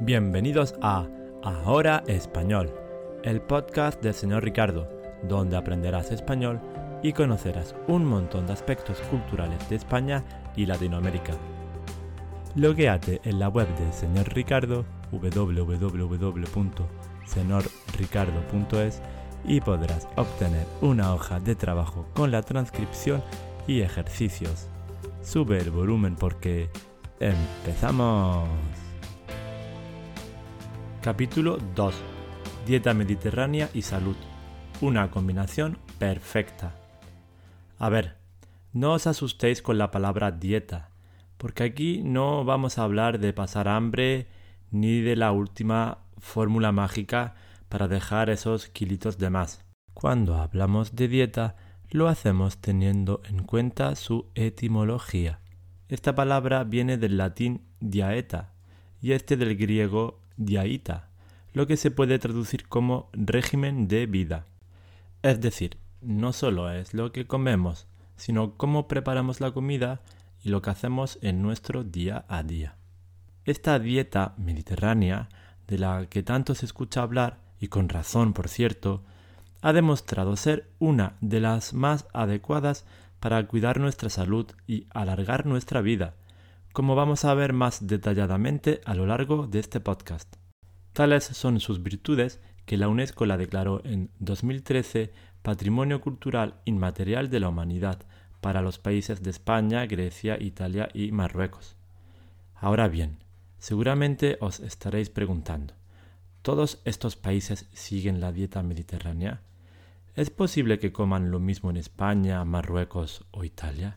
Bienvenidos a Ahora Español, el podcast del señor Ricardo, donde aprenderás español y conocerás un montón de aspectos culturales de España y Latinoamérica. Logueate en la web del señor Ricardo www.senorricardo.es y podrás obtener una hoja de trabajo con la transcripción y ejercicios. Sube el volumen porque empezamos. Capítulo 2. Dieta mediterránea y salud. Una combinación perfecta. A ver, no os asustéis con la palabra dieta, porque aquí no vamos a hablar de pasar hambre ni de la última fórmula mágica para dejar esos kilitos de más. Cuando hablamos de dieta, lo hacemos teniendo en cuenta su etimología. Esta palabra viene del latín diaeta y este del griego diaita, lo que se puede traducir como régimen de vida. Es decir, no solo es lo que comemos, sino cómo preparamos la comida y lo que hacemos en nuestro día a día. Esta dieta mediterránea, de la que tanto se escucha hablar, y con razón por cierto, ha demostrado ser una de las más adecuadas para cuidar nuestra salud y alargar nuestra vida, como vamos a ver más detalladamente a lo largo de este podcast. Tales son sus virtudes que la UNESCO la declaró en 2013 Patrimonio Cultural Inmaterial de la Humanidad para los países de España, Grecia, Italia y Marruecos. Ahora bien, seguramente os estaréis preguntando, ¿todos estos países siguen la dieta mediterránea? ¿Es posible que coman lo mismo en España, Marruecos o Italia?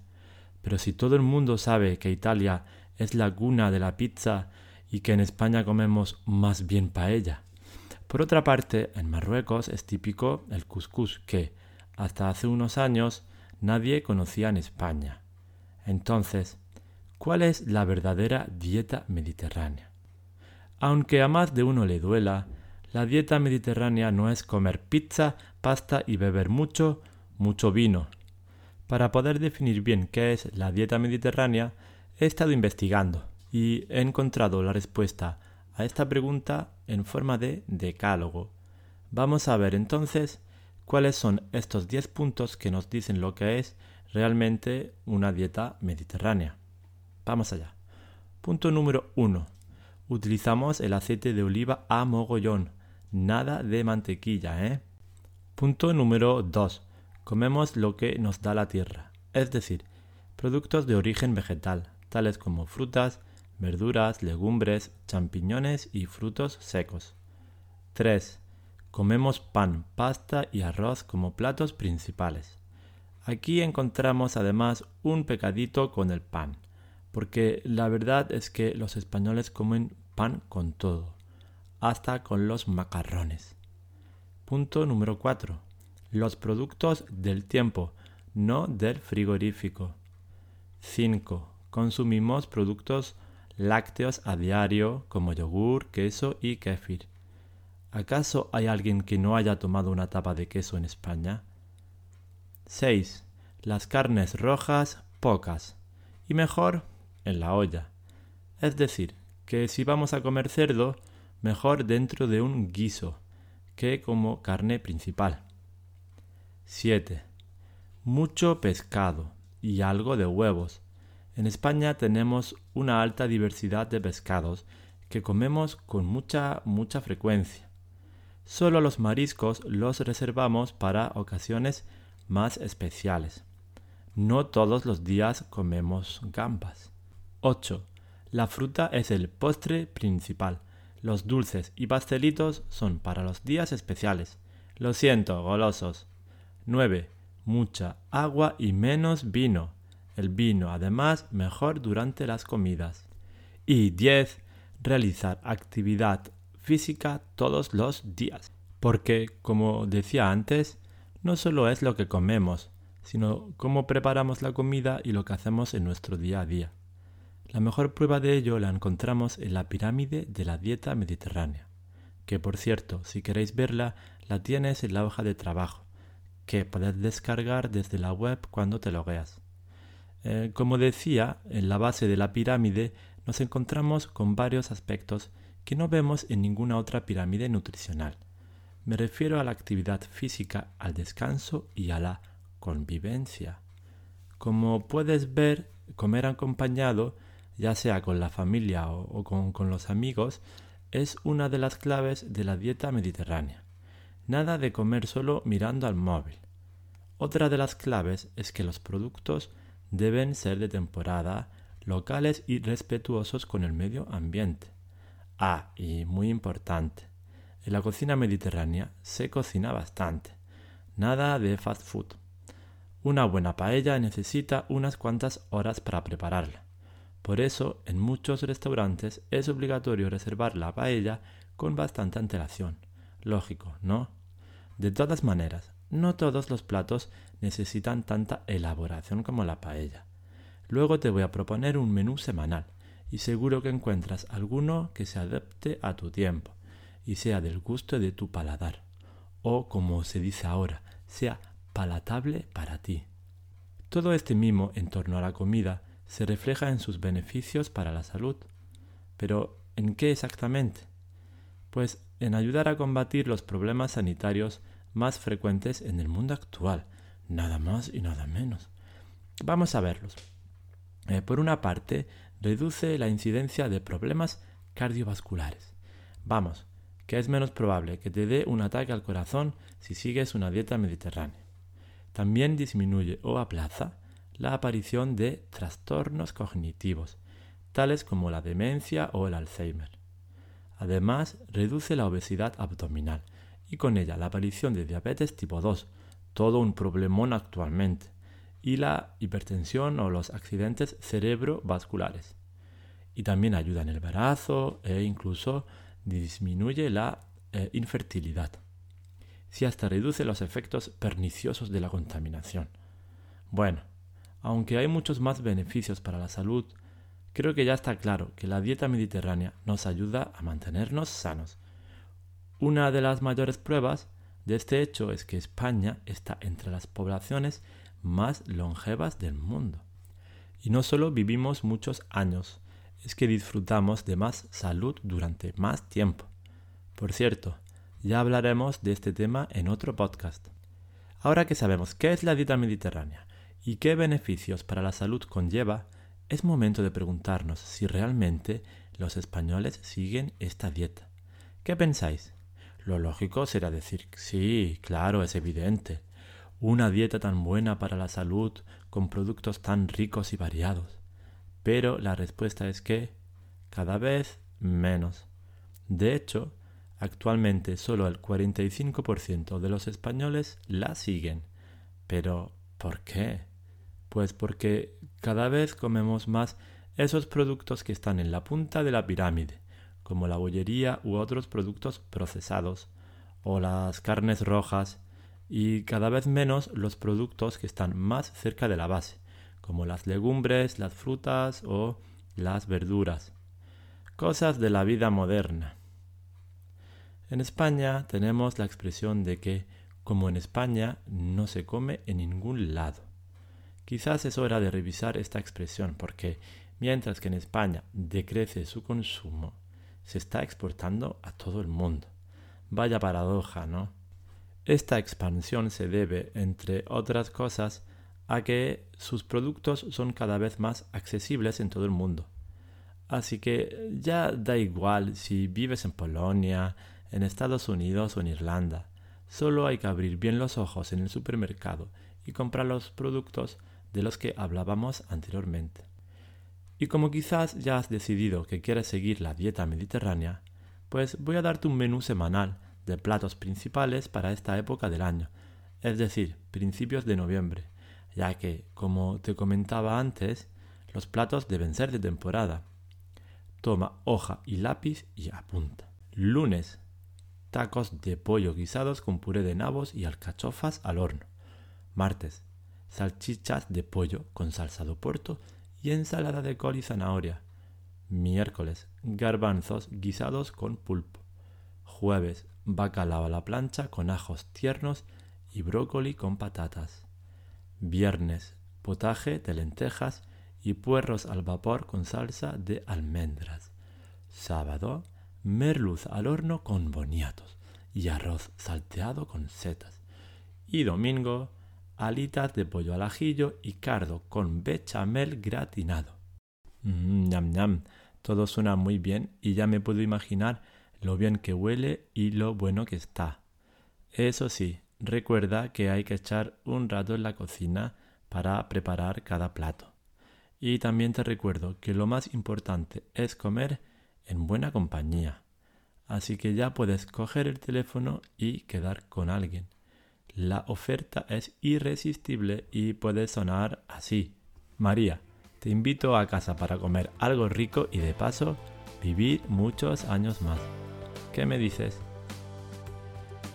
Pero si todo el mundo sabe que Italia es la cuna de la pizza y que en España comemos más bien paella. Por otra parte, en Marruecos es típico el couscous que, hasta hace unos años, nadie conocía en España. Entonces, ¿cuál es la verdadera dieta mediterránea? Aunque a más de uno le duela, la dieta mediterránea no es comer pizza, pasta y beber mucho, mucho vino. Para poder definir bien qué es la dieta mediterránea, he estado investigando y he encontrado la respuesta a esta pregunta en forma de decálogo. Vamos a ver entonces cuáles son estos 10 puntos que nos dicen lo que es realmente una dieta mediterránea. Vamos allá. Punto número 1. Utilizamos el aceite de oliva a mogollón. Nada de mantequilla, ¿eh? Punto número 2. Comemos lo que nos da la tierra, es decir, productos de origen vegetal, tales como frutas, verduras, legumbres, champiñones y frutos secos. 3. Comemos pan, pasta y arroz como platos principales. Aquí encontramos además un pecadito con el pan, porque la verdad es que los españoles comen pan con todo, hasta con los macarrones. Punto número 4. Los productos del tiempo, no del frigorífico. 5. Consumimos productos lácteos a diario como yogur, queso y kéfir. ¿Acaso hay alguien que no haya tomado una tapa de queso en España? 6. Las carnes rojas, pocas. Y mejor, en la olla. Es decir, que si vamos a comer cerdo, mejor dentro de un guiso, que como carne principal. 7. Mucho pescado y algo de huevos en España tenemos una alta diversidad de pescados que comemos con mucha, mucha frecuencia. Solo los mariscos los reservamos para ocasiones más especiales. No todos los días comemos gambas. 8. La fruta es el postre principal. Los dulces y pastelitos son para los días especiales. Lo siento, golosos. 9. Mucha agua y menos vino el vino además mejor durante las comidas. Y 10. Realizar actividad física todos los días. Porque, como decía antes, no solo es lo que comemos, sino cómo preparamos la comida y lo que hacemos en nuestro día a día. La mejor prueba de ello la encontramos en la pirámide de la dieta mediterránea, que por cierto, si queréis verla, la tienes en la hoja de trabajo, que podés descargar desde la web cuando te logueas. Eh, como decía, en la base de la pirámide nos encontramos con varios aspectos que no vemos en ninguna otra pirámide nutricional. Me refiero a la actividad física, al descanso y a la convivencia. Como puedes ver, comer acompañado, ya sea con la familia o, con los amigos, es una de las claves de la dieta mediterránea. Nada de comer solo mirando al móvil. Otra de las claves es que los productos deben ser de temporada, locales y respetuosos con el medio ambiente. Ah, y muy importante, en la cocina mediterránea se cocina bastante. Nada de fast food. Una buena paella necesita unas cuantas horas para prepararla. Por eso, en muchos restaurantes es obligatorio reservar la paella con bastante antelación. Lógico, ¿no? De todas maneras, no todos los platos necesitan tanta elaboración como la paella. Luego te voy a proponer un menú semanal y seguro que encuentras alguno que se adapte a tu tiempo y sea del gusto de tu paladar, o como se dice ahora, sea palatable para ti. Todo este mimo en torno a la comida se refleja en sus beneficios para la salud. Pero, ¿en qué exactamente? Pues en ayudar a combatir los problemas sanitarios más frecuentes en el mundo actual, nada más y nada menos. Vamos a verlos. Eh, por una parte, reduce la incidencia de problemas cardiovasculares. Vamos, que es menos probable que te dé un ataque al corazón si sigues una dieta mediterránea. También disminuye o aplaza la aparición de trastornos cognitivos, tales como la demencia o el Alzheimer. Además, reduce la obesidad abdominal y con ella la aparición de diabetes tipo 2, todo un problemón actualmente, y la hipertensión o los accidentes cerebrovasculares. Y también ayuda en el embarazo e incluso disminuye la eh, infertilidad, si hasta reduce los efectos perniciosos de la contaminación. Bueno, aunque hay muchos más beneficios para la salud, creo que ya está claro que la dieta mediterránea nos ayuda a mantenernos sanos. Una de las mayores pruebas de este hecho es que España está entre las poblaciones más longevas del mundo. Y no solo vivimos muchos años, es que disfrutamos de más salud durante más tiempo. Por cierto, ya hablaremos de este tema en otro podcast. Ahora que sabemos qué es la dieta mediterránea y qué beneficios para la salud conlleva, es momento de preguntarnos si realmente los españoles siguen esta dieta. ¿Qué pensáis? Lo lógico será decir, sí, claro, es evidente. Una dieta tan buena para la salud, con productos tan ricos y variados. Pero la respuesta es que cada vez menos. De hecho, actualmente solo el 45% de los españoles la siguen. Pero, ¿por qué? Pues porque cada vez comemos más esos productos que están en la punta de la pirámide, como la bollería u otros productos procesados, o las carnes rojas, y cada vez menos los productos que están más cerca de la base, como las legumbres, las frutas o las verduras. Cosas de la vida moderna. En España tenemos la expresión de que, como en España, no se come en ningún lado. Quizás es hora de revisar esta expresión porque, mientras que en España decrece su consumo, se está exportando a todo el mundo. Vaya paradoja, ¿no? Esta expansión se debe, entre otras cosas, a que sus productos son cada vez más accesibles en todo el mundo. Así que ya da igual si vives en Polonia, en Estados Unidos o en Irlanda. Solo hay que abrir bien los ojos en el supermercado y comprar los productos de los que hablábamos anteriormente. Y como quizás ya has decidido que quieres seguir la dieta mediterránea, pues voy a darte un menú semanal de platos principales para esta época del año, es decir, principios de noviembre, ya que, como te comentaba antes, los platos deben ser de temporada. Toma hoja y lápiz y apunta. Lunes, tacos de pollo guisados con puré de nabos y alcachofas al horno. Martes, salchichas de pollo con salsa de puerto y ensalada de col y zanahoria. Miércoles, garbanzos guisados con pulpo. Jueves, bacalao a la plancha con ajos tiernos y brócoli con patatas. Viernes, potaje de lentejas y puerros al vapor con salsa de almendras. Sábado, merluz al horno con boniatos y arroz salteado con setas. Y domingo, alitas de pollo al ajillo y cardo con bechamel gratinado. Mmm, ñam ñam, todo suena muy bien y ya me puedo imaginar lo bien que huele y lo bueno que está. Eso sí, recuerda que hay que echar un rato en la cocina para preparar cada plato. Y también te recuerdo que lo más importante es comer en buena compañía. Así que ya puedes coger el teléfono y quedar con alguien. La oferta es irresistible y puede sonar así. María, te invito a casa para comer algo rico y de paso vivir muchos años más. ¿Qué me dices?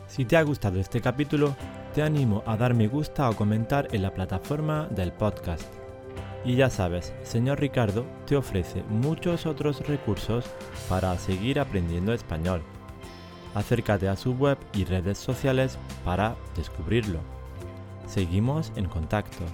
Si te ha gustado este capítulo, te animo a dar me gusta o comentar en la plataforma del podcast. Y ya sabes, señor Ricardo te ofrece muchos otros recursos para seguir aprendiendo español. Acércate a su web y redes sociales para descubrirlo. Seguimos en contacto.